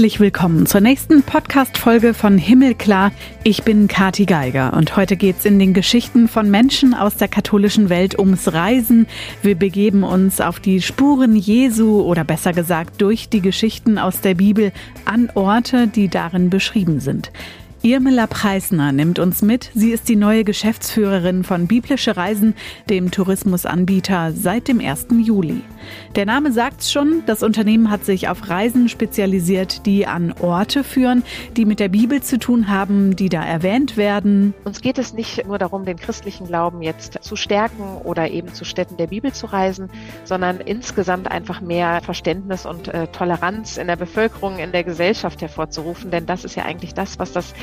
Herzlich willkommen zur nächsten Podcast-Folge von Himmelklar. Ich bin Kati Geiger und heute geht's in den Geschichten von Menschen aus der katholischen Welt ums Reisen. Wir begeben uns auf die Spuren Jesu oder besser gesagt durch die Geschichten aus der Bibel an Orte, die darin beschrieben sind. Irmela Preisner nimmt uns mit. Sie ist die neue Geschäftsführerin von Biblische Reisen, dem Tourismusanbieter, seit dem 1. Juli. Der Name sagt's schon, das Unternehmen hat sich auf Reisen spezialisiert, die an Orte führen, die mit der Bibel zu tun haben, die da erwähnt werden. Uns geht es nicht nur darum, den christlichen Glauben jetzt zu stärken oder eben zu Städten der Bibel zu reisen, sondern insgesamt einfach mehr Verständnis und äh, Toleranz in der Bevölkerung, in der Gesellschaft hervorzurufen. Denn das ist ja eigentlich das, was das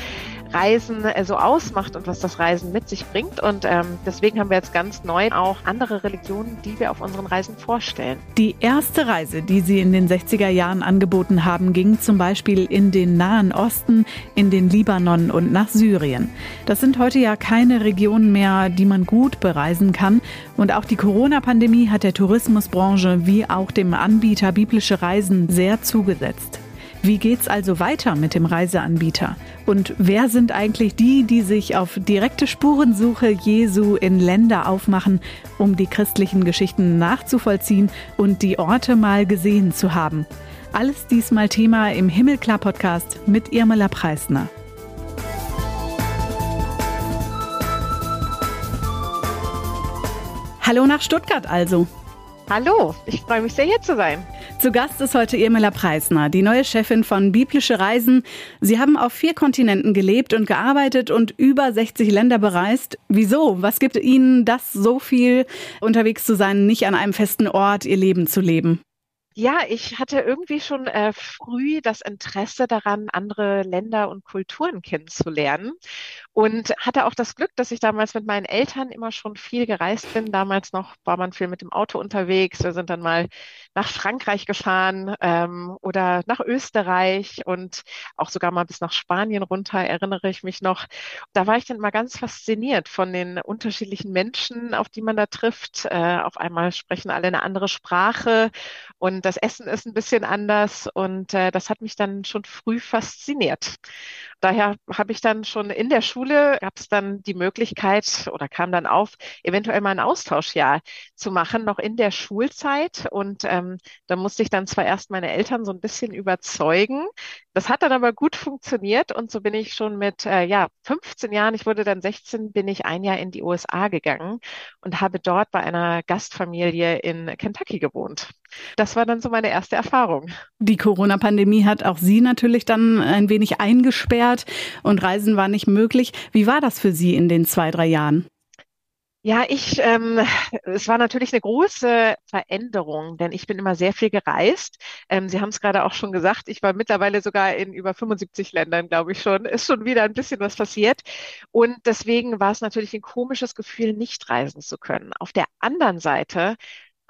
Reisen äh, so ausmacht und was das Reisen mit sich bringt. Und ähm, deswegen haben wir jetzt ganz neu auch andere Religionen, die wir auf unseren Reisen vorstellen. Die erste Reise, die Sie in den 60er Jahren angeboten haben, ging zum Beispiel in den Nahen Osten, in den Libanon und nach Syrien. Das sind heute ja keine Regionen mehr, die man gut bereisen kann. Und auch die Corona-Pandemie hat der Tourismusbranche wie auch dem Anbieter biblische Reisen sehr zugesetzt. Wie geht's also weiter mit dem Reiseanbieter? Und wer sind eigentlich die, die sich auf direkte Spurensuche Jesu in Länder aufmachen, um die christlichen Geschichten nachzuvollziehen und die Orte mal gesehen zu haben? Alles diesmal Thema im Himmelklar Podcast mit Irmela Preisner. Hallo nach Stuttgart also. Hallo, ich freue mich sehr hier zu sein. Zu Gast ist heute Irmela Preisner, die neue Chefin von Biblische Reisen. Sie haben auf vier Kontinenten gelebt und gearbeitet und über 60 Länder bereist. Wieso? Was gibt Ihnen das so viel, unterwegs zu sein, nicht an einem festen Ort Ihr Leben zu leben? Ja, ich hatte irgendwie schon äh, früh das Interesse daran, andere Länder und Kulturen kennenzulernen und hatte auch das Glück, dass ich damals mit meinen Eltern immer schon viel gereist bin. Damals noch war man viel mit dem Auto unterwegs. Wir sind dann mal nach Frankreich gefahren ähm, oder nach Österreich und auch sogar mal bis nach Spanien runter, erinnere ich mich noch. Da war ich dann mal ganz fasziniert von den unterschiedlichen Menschen, auf die man da trifft. Äh, auf einmal sprechen alle eine andere Sprache und das Essen ist ein bisschen anders und äh, das hat mich dann schon früh fasziniert. Daher habe ich dann schon in der Schule, gab es dann die Möglichkeit oder kam dann auf, eventuell mal ein Austauschjahr zu machen, noch in der Schulzeit. Und ähm, da musste ich dann zwar erst meine Eltern so ein bisschen überzeugen. Das hat dann aber gut funktioniert und so bin ich schon mit äh, ja 15 Jahren, ich wurde dann 16, bin ich ein Jahr in die USA gegangen und habe dort bei einer Gastfamilie in Kentucky gewohnt. Das war dann so meine erste Erfahrung. Die Corona-Pandemie hat auch Sie natürlich dann ein wenig eingesperrt und Reisen war nicht möglich. Wie war das für Sie in den zwei, drei Jahren? Ja, ich, ähm, es war natürlich eine große Veränderung, denn ich bin immer sehr viel gereist. Ähm, Sie haben es gerade auch schon gesagt, ich war mittlerweile sogar in über 75 Ländern, glaube ich schon. Ist schon wieder ein bisschen was passiert. Und deswegen war es natürlich ein komisches Gefühl, nicht reisen zu können. Auf der anderen Seite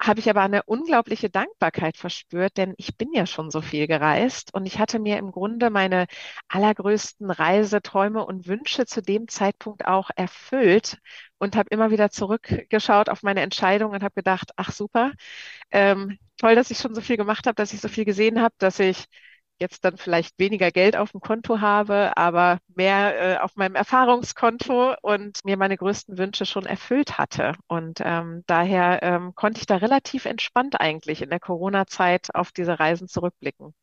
habe ich aber eine unglaubliche Dankbarkeit verspürt, denn ich bin ja schon so viel gereist und ich hatte mir im Grunde meine allergrößten Reiseträume und Wünsche zu dem Zeitpunkt auch erfüllt und habe immer wieder zurückgeschaut auf meine Entscheidung und habe gedacht, ach super, ähm, toll, dass ich schon so viel gemacht habe, dass ich so viel gesehen habe, dass ich jetzt dann vielleicht weniger Geld auf dem Konto habe, aber mehr äh, auf meinem Erfahrungskonto und mir meine größten Wünsche schon erfüllt hatte. Und ähm, daher ähm, konnte ich da relativ entspannt eigentlich in der Corona-Zeit auf diese Reisen zurückblicken.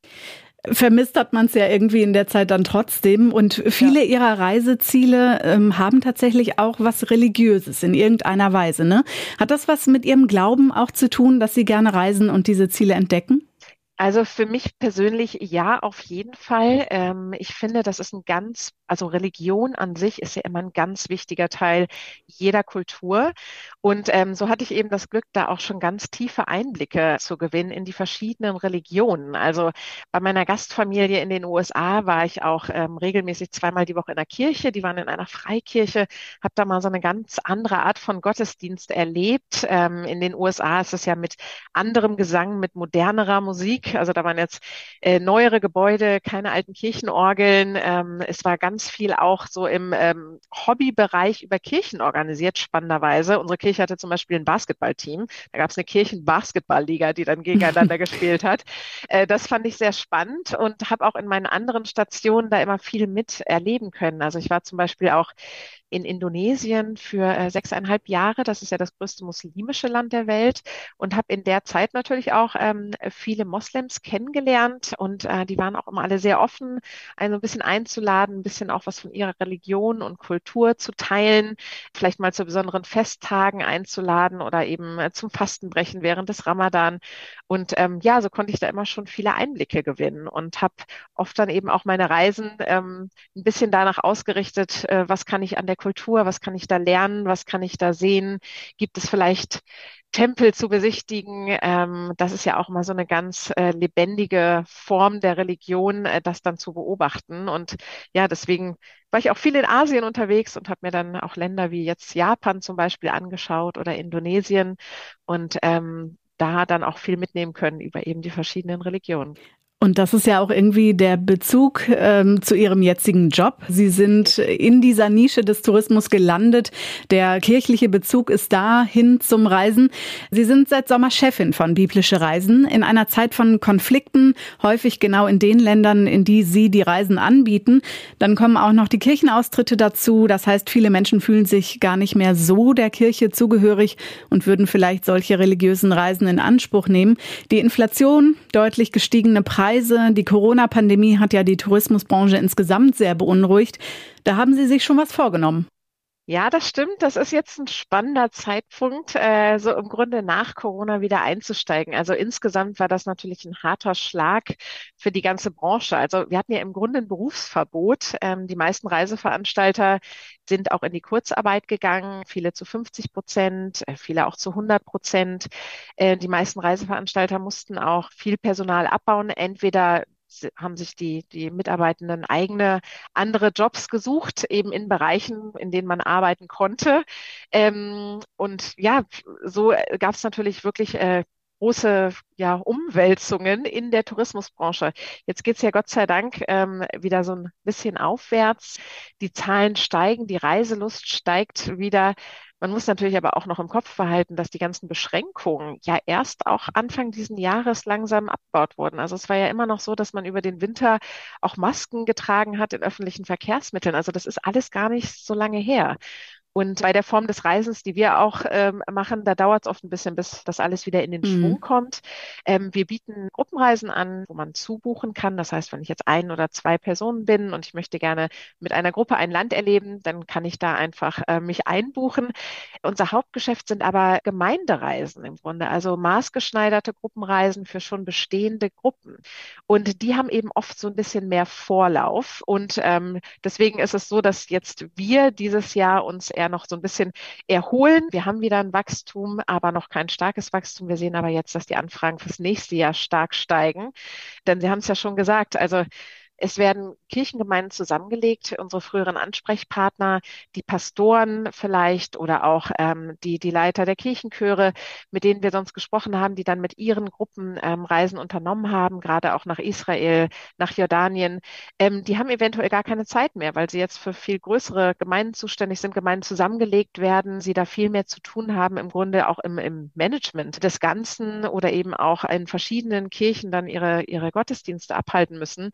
Vermisst hat man es ja irgendwie in der Zeit dann trotzdem. Und viele ja. ihrer Reiseziele ähm, haben tatsächlich auch was Religiöses in irgendeiner Weise. Ne? Hat das was mit ihrem Glauben auch zu tun, dass sie gerne reisen und diese Ziele entdecken? Also für mich persönlich ja, auf jeden Fall. Ähm, ich finde, das ist ein ganz, also Religion an sich ist ja immer ein ganz wichtiger Teil jeder Kultur. Und ähm, so hatte ich eben das Glück, da auch schon ganz tiefe Einblicke zu gewinnen in die verschiedenen Religionen. Also bei meiner Gastfamilie in den USA war ich auch ähm, regelmäßig zweimal die Woche in der Kirche. Die waren in einer Freikirche, habe da mal so eine ganz andere Art von Gottesdienst erlebt. Ähm, in den USA ist es ja mit anderem Gesang, mit modernerer Musik Also da waren jetzt äh, neuere Gebäude, keine alten Kirchenorgeln. Ähm, es war ganz viel auch so im ähm, Hobbybereich über Kirchen organisiert, spannenderweise. Unsere Kirche hatte zum Beispiel ein Basketballteam. Da gab es eine Kirchenbasketballliga, die dann gegeneinander gespielt hat. Äh, das fand ich sehr spannend und habe auch in meinen anderen Stationen da immer viel miterleben können. Also ich war zum Beispiel auch in Indonesien für äh, sechseinhalb Jahre. Das ist ja das größte muslimische Land der Welt und habe in der Zeit natürlich auch ähm, viele Moslems kennengelernt und äh, die waren auch immer alle sehr offen, einen so ein bisschen einzuladen, ein bisschen auch was von ihrer Religion und Kultur zu teilen, vielleicht mal zu besonderen Festtagen einzuladen oder eben äh, zum Fastenbrechen während des Ramadan. Und ähm, ja, so konnte ich da immer schon viele Einblicke gewinnen und habe oft dann eben auch meine Reisen ähm, ein bisschen danach ausgerichtet, äh, was kann ich an der Kultur, was kann ich da lernen, was kann ich da sehen, gibt es vielleicht Tempel zu besichtigen. Ähm, das ist ja auch mal so eine ganz äh, lebendige Form der Religion, äh, das dann zu beobachten. Und ja, deswegen war ich auch viel in Asien unterwegs und habe mir dann auch Länder wie jetzt Japan zum Beispiel angeschaut oder Indonesien und ähm, da dann auch viel mitnehmen können über eben die verschiedenen Religionen. Und das ist ja auch irgendwie der Bezug ähm, zu Ihrem jetzigen Job. Sie sind in dieser Nische des Tourismus gelandet. Der kirchliche Bezug ist da hin zum Reisen. Sie sind seit Sommer Chefin von Biblische Reisen in einer Zeit von Konflikten, häufig genau in den Ländern, in die Sie die Reisen anbieten. Dann kommen auch noch die Kirchenaustritte dazu. Das heißt, viele Menschen fühlen sich gar nicht mehr so der Kirche zugehörig und würden vielleicht solche religiösen Reisen in Anspruch nehmen. Die Inflation, deutlich gestiegene Preise, Preise. Die Corona-Pandemie hat ja die Tourismusbranche insgesamt sehr beunruhigt. Da haben Sie sich schon was vorgenommen. Ja, das stimmt. Das ist jetzt ein spannender Zeitpunkt, äh, so im Grunde nach Corona wieder einzusteigen. Also insgesamt war das natürlich ein harter Schlag für die ganze Branche. Also wir hatten ja im Grunde ein Berufsverbot. Ähm, die meisten Reiseveranstalter sind auch in die Kurzarbeit gegangen, viele zu 50 Prozent, äh, viele auch zu 100 Prozent. Äh, die meisten Reiseveranstalter mussten auch viel Personal abbauen, entweder haben sich die, die Mitarbeitenden eigene andere Jobs gesucht, eben in Bereichen, in denen man arbeiten konnte. Ähm, und ja, so gab es natürlich wirklich äh, große ja, Umwälzungen in der Tourismusbranche. Jetzt geht's ja Gott sei Dank ähm, wieder so ein bisschen aufwärts. Die Zahlen steigen, die Reiselust steigt wieder. Man muss natürlich aber auch noch im Kopf behalten, dass die ganzen Beschränkungen ja erst auch Anfang diesen Jahres langsam abgebaut wurden. Also es war ja immer noch so, dass man über den Winter auch Masken getragen hat in öffentlichen Verkehrsmitteln. Also das ist alles gar nicht so lange her. Und bei der Form des Reisens, die wir auch ähm, machen, da dauert es oft ein bisschen, bis das alles wieder in den mhm. Schwung kommt. Ähm, wir bieten Gruppenreisen an, wo man zubuchen kann. Das heißt, wenn ich jetzt ein oder zwei Personen bin und ich möchte gerne mit einer Gruppe ein Land erleben, dann kann ich da einfach äh, mich einbuchen. Unser Hauptgeschäft sind aber Gemeindereisen im Grunde, also maßgeschneiderte Gruppenreisen für schon bestehende Gruppen. Und die haben eben oft so ein bisschen mehr Vorlauf. Und ähm, deswegen ist es so, dass jetzt wir dieses Jahr uns eher eher noch so ein bisschen erholen. Wir haben wieder ein Wachstum, aber noch kein starkes Wachstum. Wir sehen aber jetzt, dass die Anfragen fürs nächste Jahr stark steigen. Denn Sie haben es ja schon gesagt, also es werden Kirchengemeinden zusammengelegt, unsere früheren Ansprechpartner, die Pastoren vielleicht oder auch ähm, die, die Leiter der Kirchenchöre, mit denen wir sonst gesprochen haben, die dann mit ihren Gruppen ähm, Reisen unternommen haben, gerade auch nach Israel, nach Jordanien. Ähm, die haben eventuell gar keine Zeit mehr, weil sie jetzt für viel größere Gemeinden zuständig sind, Gemeinden zusammengelegt werden, sie da viel mehr zu tun haben, im Grunde auch im, im Management des Ganzen oder eben auch in verschiedenen Kirchen dann ihre, ihre Gottesdienste abhalten müssen.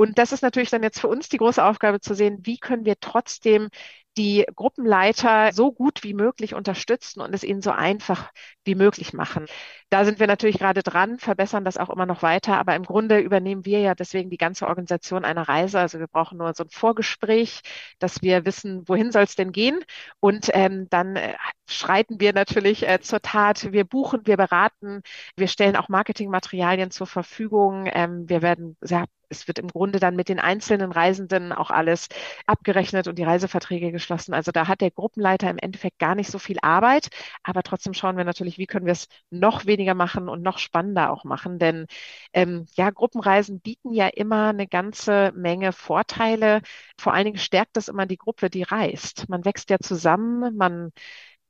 Und das ist natürlich dann jetzt für uns die große Aufgabe zu sehen, wie können wir trotzdem die Gruppenleiter so gut wie möglich unterstützen und es ihnen so einfach wie möglich machen. Da sind wir natürlich gerade dran, verbessern das auch immer noch weiter, aber im Grunde übernehmen wir ja deswegen die ganze Organisation einer Reise. Also wir brauchen nur so ein Vorgespräch, dass wir wissen, wohin soll es denn gehen und ähm, dann äh, schreiten wir natürlich äh, zur Tat. Wir buchen, wir beraten, wir stellen auch Marketingmaterialien zur Verfügung. Ähm, wir werden sehr es wird im Grunde dann mit den einzelnen Reisenden auch alles abgerechnet und die Reiseverträge geschlossen. Also da hat der Gruppenleiter im Endeffekt gar nicht so viel Arbeit, aber trotzdem schauen wir natürlich, wie können wir es noch weniger machen und noch spannender auch machen. Denn ähm, ja, Gruppenreisen bieten ja immer eine ganze Menge Vorteile. Vor allen Dingen stärkt das immer die Gruppe, die reist. Man wächst ja zusammen, man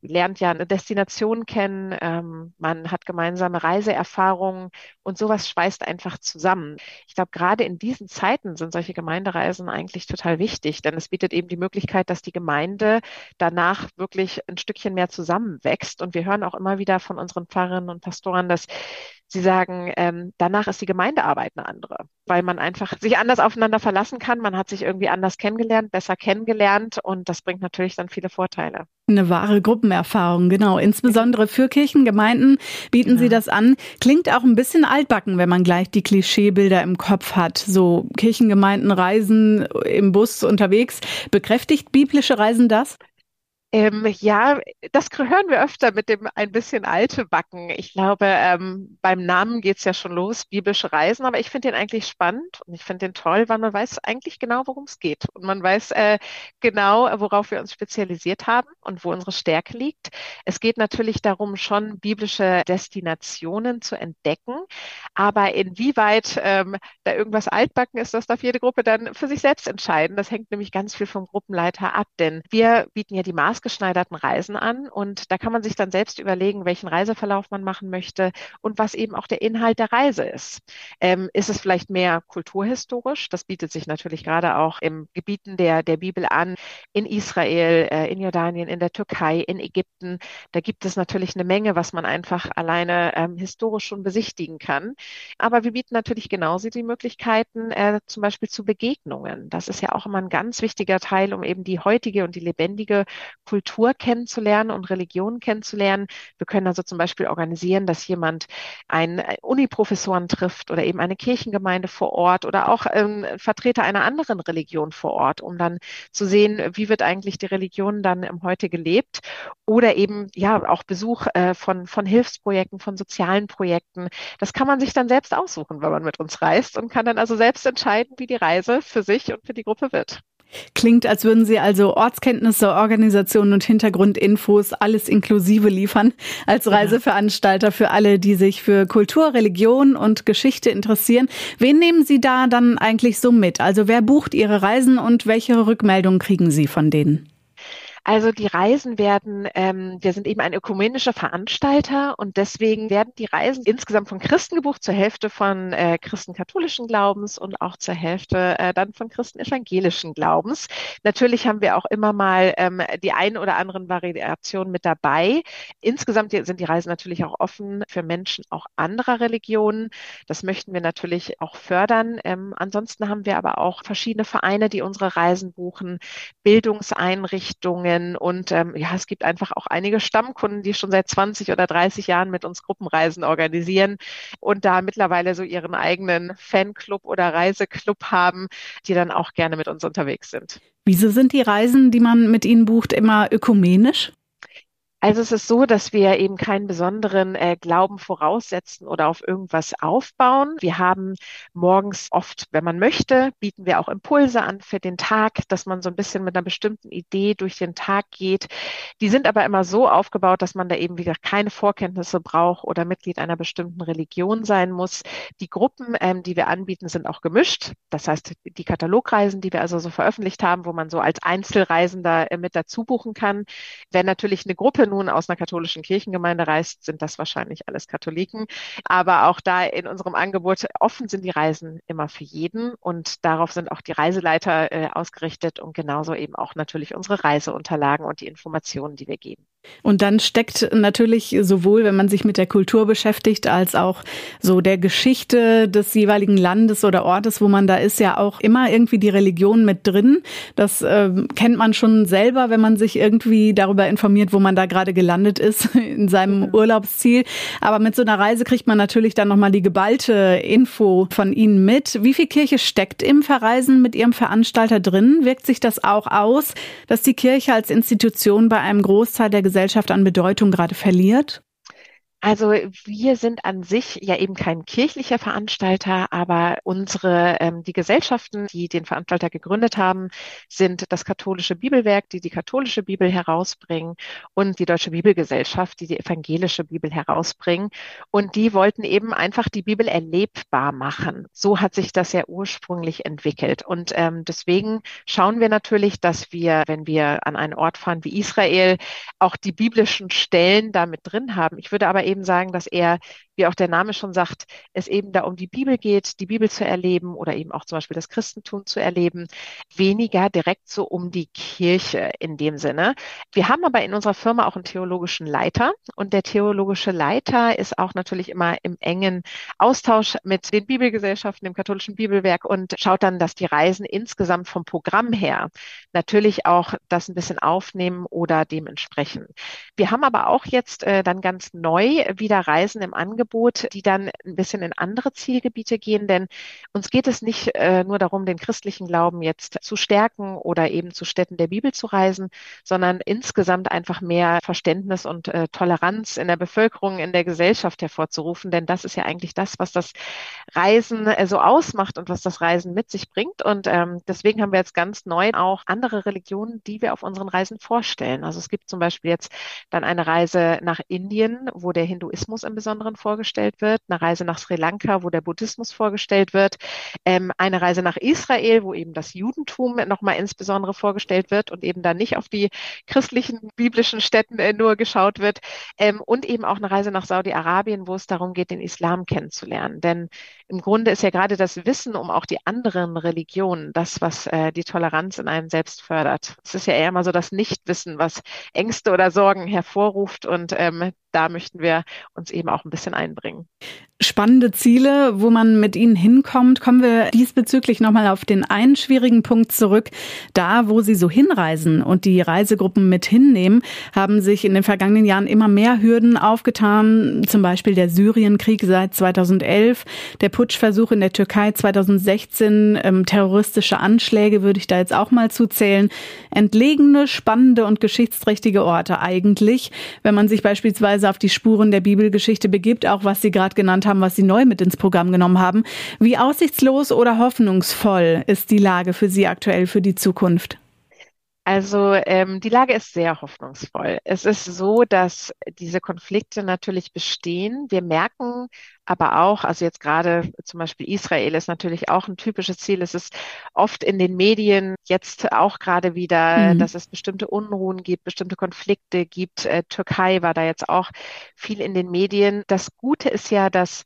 lernt ja eine Destination kennen, ähm, man hat gemeinsame Reiseerfahrungen und sowas schweißt einfach zusammen. Ich glaube, gerade in diesen Zeiten sind solche Gemeindereisen eigentlich total wichtig, denn es bietet eben die Möglichkeit, dass die Gemeinde danach wirklich ein Stückchen mehr zusammenwächst. Und wir hören auch immer wieder von unseren Pfarrerinnen und Pastoren, dass Sie sagen, ähm, danach ist die Gemeindearbeit eine andere, weil man einfach sich anders aufeinander verlassen kann. Man hat sich irgendwie anders kennengelernt, besser kennengelernt und das bringt natürlich dann viele Vorteile. Eine wahre Gruppenerfahrung, genau. Insbesondere für Kirchengemeinden bieten ja. Sie das an. Klingt auch ein bisschen altbacken, wenn man gleich die Klischeebilder im Kopf hat. So Kirchengemeinden reisen im Bus unterwegs. Bekräftigt biblische Reisen das? Ähm, ja, das hören wir öfter mit dem ein bisschen alte Backen. Ich glaube, ähm, beim Namen geht's ja schon los, biblische Reisen, aber ich finde den eigentlich spannend und ich finde den toll, weil man weiß eigentlich genau, worum es geht. Und man weiß äh, genau, worauf wir uns spezialisiert haben und wo unsere Stärke liegt. Es geht natürlich darum, schon biblische Destinationen zu entdecken, aber inwieweit ähm, da irgendwas altbacken ist, das darf jede Gruppe dann für sich selbst entscheiden. Das hängt nämlich ganz viel vom Gruppenleiter ab, denn wir bieten ja die Maß maßgeschneiderten Reisen an und da kann man sich dann selbst überlegen, welchen Reiseverlauf man machen möchte und was eben auch der Inhalt der Reise ist. Ähm, ist es vielleicht mehr kulturhistorisch? Das bietet sich natürlich gerade auch im Gebieten der, der Bibel an, in Israel, äh, in Jordanien, in der Türkei, in Ägypten. Da gibt es natürlich eine Menge, was man einfach alleine ähm, historisch schon besichtigen kann. Aber wir bieten natürlich genauso die Möglichkeiten, äh, zum Beispiel zu Begegnungen. Das ist ja auch immer ein ganz wichtiger Teil, um eben die heutige und die lebendige Kultur kennenzulernen und Religion kennenzulernen. Wir können also zum Beispiel organisieren, dass jemand einen äh, Uniprofessoren trifft oder eben eine Kirchengemeinde vor Ort oder auch ähm, Vertreter einer anderen Religion vor Ort, um dann zu sehen, wie wird eigentlich die Religion dann im Heute gelebt oder eben ja auch Besuch äh, von, von Hilfsprojekten, von sozialen Projekten. Das kann man sich dann selbst aussuchen, wenn man mit uns reist und kann dann also selbst entscheiden, wie die Reise für sich und für die Gruppe wird. Klingt, als würden Sie also Ortskenntnisse, Organisationen und Hintergrundinfos alles inklusive liefern als Reiseveranstalter für alle, die sich für Kultur, Religion und Geschichte interessieren. Wen nehmen Sie da dann eigentlich so mit? Also wer bucht Ihre Reisen und welche Rückmeldungen kriegen Sie von denen? Also die Reisen werden, ähm, wir sind eben ein ökumenischer Veranstalter und deswegen werden die Reisen insgesamt von Christen gebucht, zur Hälfte von äh, Christen katholischen Glaubens und auch zur Hälfte äh, dann von Christen evangelischen Glaubens. Natürlich haben wir auch immer mal ähm, die ein oder anderen Variationen mit dabei. Insgesamt sind die Reisen natürlich auch offen für Menschen auch anderer Religionen. Das möchten wir natürlich auch fördern. Ähm, ansonsten haben wir aber auch verschiedene Vereine, die unsere Reisen buchen, Bildungseinrichtungen, Erfahrungen und ähm, ja, es gibt einfach auch einige Stammkunden, die schon seit 20 oder 30 Jahren mit uns Gruppenreisen organisieren und da mittlerweile so ihren eigenen Fanclub oder Reiseclub haben, die dann auch gerne mit uns unterwegs sind. Wieso sind die Reisen, die man mit Ihnen bucht, immer ökumenisch? Also es ist so, dass wir eben keinen besonderen äh, Glauben voraussetzen oder auf irgendwas aufbauen. Wir haben morgens oft, wenn man möchte, bieten wir auch Impulse an für den Tag, dass man so ein bisschen mit einer bestimmten Idee durch den Tag geht. Die sind aber immer so aufgebaut, dass man da eben wieder keine Vorkenntnisse braucht oder Mitglied einer bestimmten Religion sein muss. Die Gruppen, ähm, die wir anbieten, sind auch gemischt. Das heißt, die Katalogreisen, die wir also so veröffentlicht haben, wo man so als Einzelreisender äh, mit dazu buchen kann, wenn natürlich eine Gruppe nun aus einer katholischen Kirchengemeinde reist, sind das wahrscheinlich alles Katholiken. Aber auch da in unserem Angebot offen sind die Reisen immer für jeden und darauf sind auch die Reiseleiter äh, ausgerichtet und genauso eben auch natürlich unsere Reiseunterlagen und die Informationen, die wir geben. Und dann steckt natürlich sowohl, wenn man sich mit der Kultur beschäftigt, als auch so der Geschichte des jeweiligen Landes oder Ortes, wo man da ist, ja auch immer irgendwie die Religion mit drin. Das äh, kennt man schon selber, wenn man sich irgendwie darüber informiert, wo man da gerade gelandet ist in seinem Urlaubsziel. Aber mit so einer Reise kriegt man natürlich dann nochmal die geballte Info von Ihnen mit. Wie viel Kirche steckt im Verreisen mit Ihrem Veranstalter drin? Wirkt sich das auch aus, dass die Kirche als Institution bei einem Großteil der Gesellschaft an Bedeutung gerade verliert? Also wir sind an sich ja eben kein kirchlicher Veranstalter, aber unsere, ähm, die Gesellschaften, die den Veranstalter gegründet haben, sind das katholische Bibelwerk, die die katholische Bibel herausbringen und die Deutsche Bibelgesellschaft, die die evangelische Bibel herausbringen. Und die wollten eben einfach die Bibel erlebbar machen. So hat sich das ja ursprünglich entwickelt. Und ähm, deswegen schauen wir natürlich, dass wir, wenn wir an einen Ort fahren wie Israel, auch die biblischen Stellen damit drin haben. Ich würde aber eben sagen, dass er, wie auch der Name schon sagt, es eben da um die Bibel geht, die Bibel zu erleben oder eben auch zum Beispiel das Christentum zu erleben, weniger direkt so um die Kirche in dem Sinne. Wir haben aber in unserer Firma auch einen theologischen Leiter und der theologische Leiter ist auch natürlich immer im engen Austausch mit den Bibelgesellschaften, dem katholischen Bibelwerk und schaut dann, dass die Reisen insgesamt vom Programm her natürlich auch das ein bisschen aufnehmen oder dementsprechend. Wir haben aber auch jetzt äh, dann ganz neu wieder Reisen im Angebot, die dann ein bisschen in andere Zielgebiete gehen, denn uns geht es nicht äh, nur darum, den christlichen Glauben jetzt zu stärken oder eben zu Städten der Bibel zu reisen, sondern insgesamt einfach mehr Verständnis und äh, Toleranz in der Bevölkerung, in der Gesellschaft hervorzurufen, denn das ist ja eigentlich das, was das Reisen äh, so ausmacht und was das Reisen mit sich bringt. Und ähm, deswegen haben wir jetzt ganz neu auch andere Religionen, die wir auf unseren Reisen vorstellen. Also es gibt zum Beispiel jetzt dann eine Reise nach Indien, wo der Hinduismus im Besonderen vorgestellt wird, eine Reise nach Sri Lanka, wo der Buddhismus vorgestellt wird, ähm, eine Reise nach Israel, wo eben das Judentum nochmal insbesondere vorgestellt wird und eben dann nicht auf die christlichen biblischen Städten äh, nur geschaut wird ähm, und eben auch eine Reise nach Saudi-Arabien, wo es darum geht, den Islam kennenzulernen. Denn im Grunde ist ja gerade das Wissen um auch die anderen Religionen das, was äh, die Toleranz in einem selbst fördert. Es ist ja eher mal so das Nichtwissen, was Ängste oder Sorgen hervorruft und ähm, da möchten wir uns eben auch ein bisschen einbringen. Spannende Ziele, wo man mit ihnen hinkommt. Kommen wir diesbezüglich nochmal auf den einen schwierigen Punkt zurück. Da, wo Sie so hinreisen und die Reisegruppen mit hinnehmen, haben sich in den vergangenen Jahren immer mehr Hürden aufgetan. Zum Beispiel der Syrienkrieg seit 2011, der Putschversuch in der Türkei 2016, ähm, terroristische Anschläge würde ich da jetzt auch mal zuzählen. Entlegene, spannende und geschichtsträchtige Orte eigentlich, wenn man sich beispielsweise auf die Spuren der Bibelgeschichte begibt, auch was Sie gerade genannt haben, was Sie neu mit ins Programm genommen haben. Wie aussichtslos oder hoffnungsvoll ist die Lage für Sie aktuell für die Zukunft? Also ähm, die Lage ist sehr hoffnungsvoll. Es ist so, dass diese Konflikte natürlich bestehen. Wir merken aber auch, also jetzt gerade zum Beispiel Israel ist natürlich auch ein typisches Ziel. Es ist oft in den Medien jetzt auch gerade wieder, mhm. dass es bestimmte Unruhen gibt, bestimmte Konflikte gibt. Äh, Türkei war da jetzt auch viel in den Medien. Das Gute ist ja, dass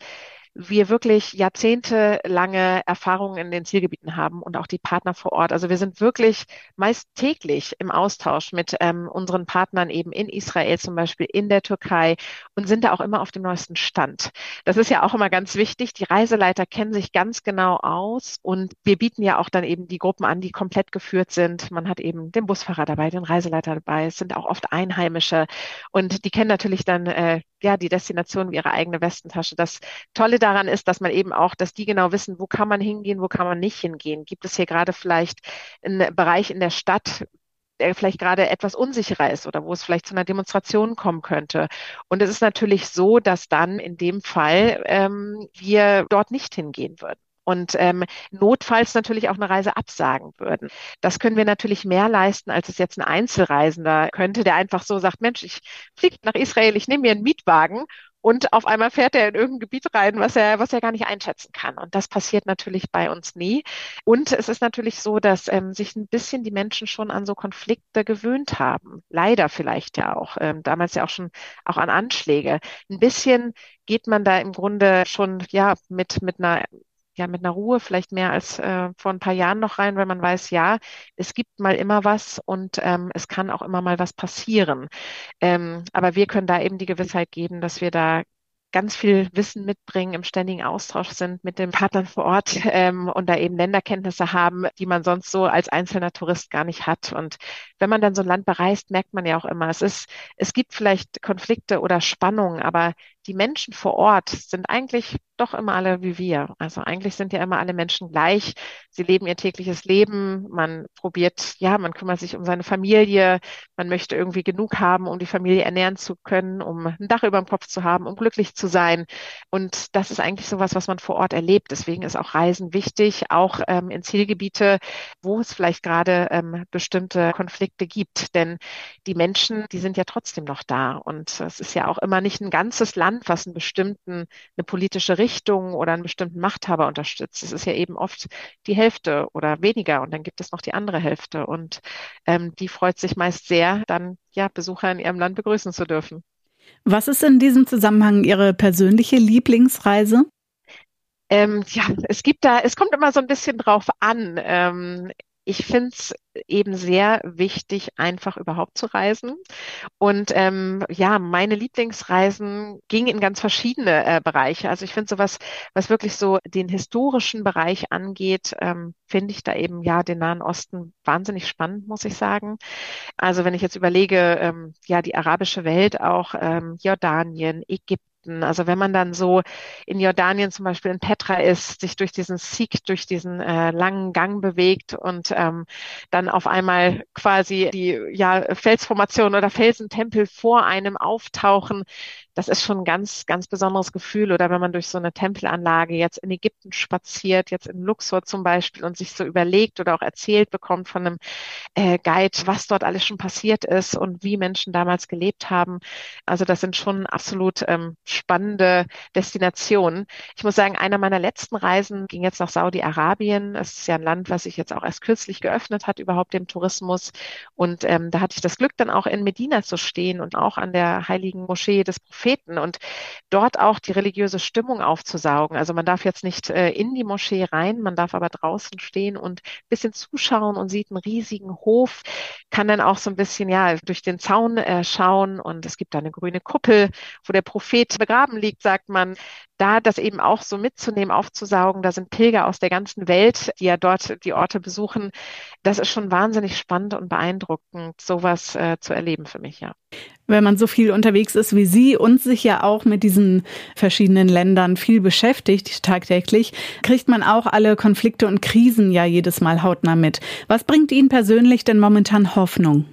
wir wirklich jahrzehntelange Erfahrungen in den Zielgebieten haben und auch die Partner vor Ort. Also wir sind wirklich meist täglich im Austausch mit ähm, unseren Partnern eben in Israel zum Beispiel, in der Türkei und sind da auch immer auf dem neuesten Stand. Das ist ja auch immer ganz wichtig. Die Reiseleiter kennen sich ganz genau aus und wir bieten ja auch dann eben die Gruppen an, die komplett geführt sind. Man hat eben den Busfahrer dabei, den Reiseleiter dabei. Es sind auch oft Einheimische und die kennen natürlich dann äh, ja die Destination wie ihre eigene Westentasche. Das Tolle daran ist, dass man eben auch, dass die genau wissen, wo kann man hingehen, wo kann man nicht hingehen. Gibt es hier gerade vielleicht einen Bereich in der Stadt, der vielleicht gerade etwas unsicherer ist oder wo es vielleicht zu einer Demonstration kommen könnte. Und es ist natürlich so, dass dann in dem Fall ähm, wir dort nicht hingehen würden und ähm, notfalls natürlich auch eine Reise absagen würden. Das können wir natürlich mehr leisten, als es jetzt ein Einzelreisender könnte, der einfach so sagt, Mensch, ich fliege nach Israel, ich nehme mir einen Mietwagen und auf einmal fährt er in irgendein Gebiet rein, was er, was er gar nicht einschätzen kann. Und das passiert natürlich bei uns nie. Und es ist natürlich so, dass ähm, sich ein bisschen die Menschen schon an so Konflikte gewöhnt haben. Leider vielleicht ja auch. Ähm, damals ja auch schon auch an Anschläge. Ein bisschen geht man da im Grunde schon ja mit mit einer ja mit einer Ruhe vielleicht mehr als äh, vor ein paar Jahren noch rein, weil man weiß, ja, es gibt mal immer was und ähm, es kann auch immer mal was passieren. Ähm, aber wir können da eben die Gewissheit geben, dass wir da ganz viel Wissen mitbringen, im ständigen Austausch sind mit den Partnern vor Ort ähm, und da eben Länderkenntnisse haben, die man sonst so als einzelner Tourist gar nicht hat. Und wenn man dann so ein Land bereist, merkt man ja auch immer, es ist, es gibt vielleicht Konflikte oder Spannungen, aber die Menschen vor Ort sind eigentlich doch immer alle wie wir. Also eigentlich sind ja immer alle Menschen gleich. Sie leben ihr tägliches Leben. Man probiert, ja, man kümmert sich um seine Familie. Man möchte irgendwie genug haben, um die Familie ernähren zu können, um ein Dach über dem Kopf zu haben, um glücklich zu sein. Und das ist eigentlich sowas, was man vor Ort erlebt. Deswegen ist auch Reisen wichtig, auch ähm, in Zielgebiete, wo es vielleicht gerade ähm, bestimmte Konflikte gibt. Denn die Menschen, die sind ja trotzdem noch da. Und es ist ja auch immer nicht ein ganzes Land, was einen bestimmten, eine politische Richtung oder einen bestimmten Machthaber unterstützt. Es ist ja eben oft die Hälfte oder weniger und dann gibt es noch die andere Hälfte und ähm, die freut sich meist sehr, dann ja Besucher in ihrem Land begrüßen zu dürfen. Was ist in diesem Zusammenhang Ihre persönliche Lieblingsreise? Ähm, ja, es gibt da, es kommt immer so ein bisschen drauf an. Ähm, ich finde es eben sehr wichtig, einfach überhaupt zu reisen. Und ähm, ja, meine Lieblingsreisen gingen in ganz verschiedene äh, Bereiche. Also ich finde sowas, was wirklich so den historischen Bereich angeht, ähm, finde ich da eben ja den Nahen Osten wahnsinnig spannend, muss ich sagen. Also wenn ich jetzt überlege, ähm, ja, die arabische Welt, auch ähm, Jordanien, Ägypten, Ägypten. Also wenn man dann so in Jordanien zum Beispiel in Petra ist, sich durch diesen Sieg, durch diesen äh, langen Gang bewegt und ähm, dann auf einmal quasi die ja, Felsformation oder Felsentempel vor einem auftauchen, das ist schon ein ganz, ganz besonderes Gefühl. Oder wenn man durch so eine Tempelanlage jetzt in Ägypten spaziert, jetzt in Luxor zum Beispiel und sich so überlegt oder auch erzählt bekommt von einem äh, Guide, was dort alles schon passiert ist und wie Menschen damals gelebt haben. Also das sind schon absolut ähm, spannende Destinationen. Ich muss sagen, einer meiner letzten Reisen ging jetzt nach Saudi-Arabien. Es ist ja ein Land, was sich jetzt auch erst kürzlich geöffnet hat, überhaupt dem Tourismus. Und ähm, da hatte ich das Glück, dann auch in Medina zu stehen und auch an der heiligen Moschee des Propheten Propheten und dort auch die religiöse Stimmung aufzusaugen. Also man darf jetzt nicht äh, in die Moschee rein, man darf aber draußen stehen und ein bisschen zuschauen und sieht einen riesigen Hof, kann dann auch so ein bisschen ja durch den Zaun äh, schauen und es gibt da eine grüne Kuppel, wo der Prophet begraben liegt, sagt man da das eben auch so mitzunehmen, aufzusaugen, da sind Pilger aus der ganzen Welt, die ja dort die Orte besuchen. Das ist schon wahnsinnig spannend und beeindruckend, sowas äh, zu erleben für mich, ja. Wenn man so viel unterwegs ist wie Sie und sich ja auch mit diesen verschiedenen Ländern viel beschäftigt tagtäglich, kriegt man auch alle Konflikte und Krisen ja jedes Mal hautnah mit. Was bringt Ihnen persönlich denn momentan Hoffnung?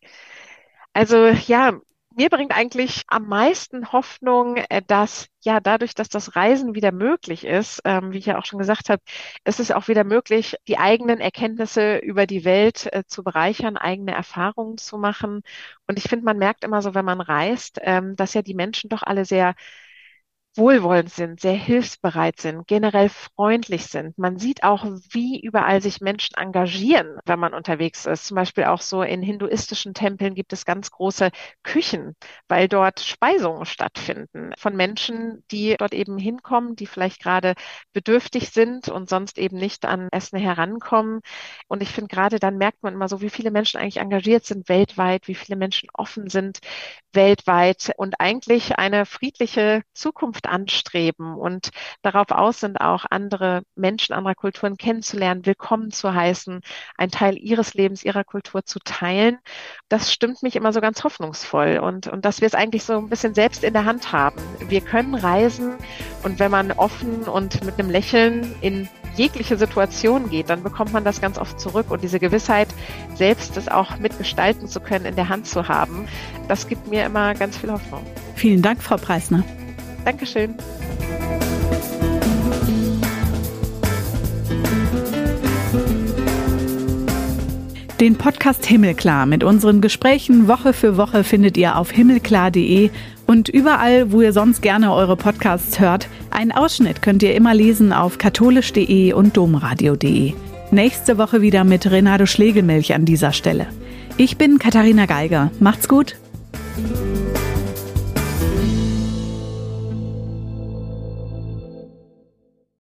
Also ja, mir bringt eigentlich am meisten Hoffnung, äh, dass ja dadurch, dass das Reisen wieder möglich ist, ähm, wie ich ja auch schon gesagt habe, ist es auch wieder möglich, die eigenen Erkenntnisse über die Welt äh, zu bereichern, eigene Erfahrungen zu machen. Und ich finde, man merkt immer so, wenn man reist, ähm, dass ja die Menschen doch alle sehr wohlwollend sind, sehr hilfsbereit sind, generell freundlich sind. Man sieht auch, wie überall sich Menschen engagieren, wenn man unterwegs ist. Zum Beispiel auch so in hinduistischen Tempeln gibt es ganz große Küchen, weil dort Speisungen stattfinden von Menschen, die dort eben hinkommen, die vielleicht gerade bedürftig sind und sonst eben nicht an Essen herankommen. Und ich finde, gerade dann merkt man immer so, wie viele Menschen eigentlich engagiert sind weltweit, wie viele Menschen offen sind weltweit und eigentlich eine friedliche Zukunft Zukunft anstreben und darauf aus sind, auch andere Menschen anderer Kulturen kennenzulernen, willkommen zu heißen, einen Teil ihres Lebens, ihrer Kultur zu teilen. Das stimmt mich immer so ganz hoffnungsvoll und, und dass wir es eigentlich so ein bisschen selbst in der Hand haben. Wir können reisen und wenn man offen und mit einem Lächeln in jegliche Situation geht, dann bekommt man das ganz oft zurück und diese Gewissheit, selbst das auch mitgestalten zu können, in der Hand zu haben, das gibt mir immer ganz viel Hoffnung. Vielen Dank, Frau Preisner. Dankeschön. Den Podcast Himmelklar mit unseren Gesprächen Woche für Woche findet ihr auf himmelklar.de und überall, wo ihr sonst gerne eure Podcasts hört. Einen Ausschnitt könnt ihr immer lesen auf katholisch.de und domradio.de. Nächste Woche wieder mit Renato Schlegelmilch an dieser Stelle. Ich bin Katharina Geiger. Macht's gut.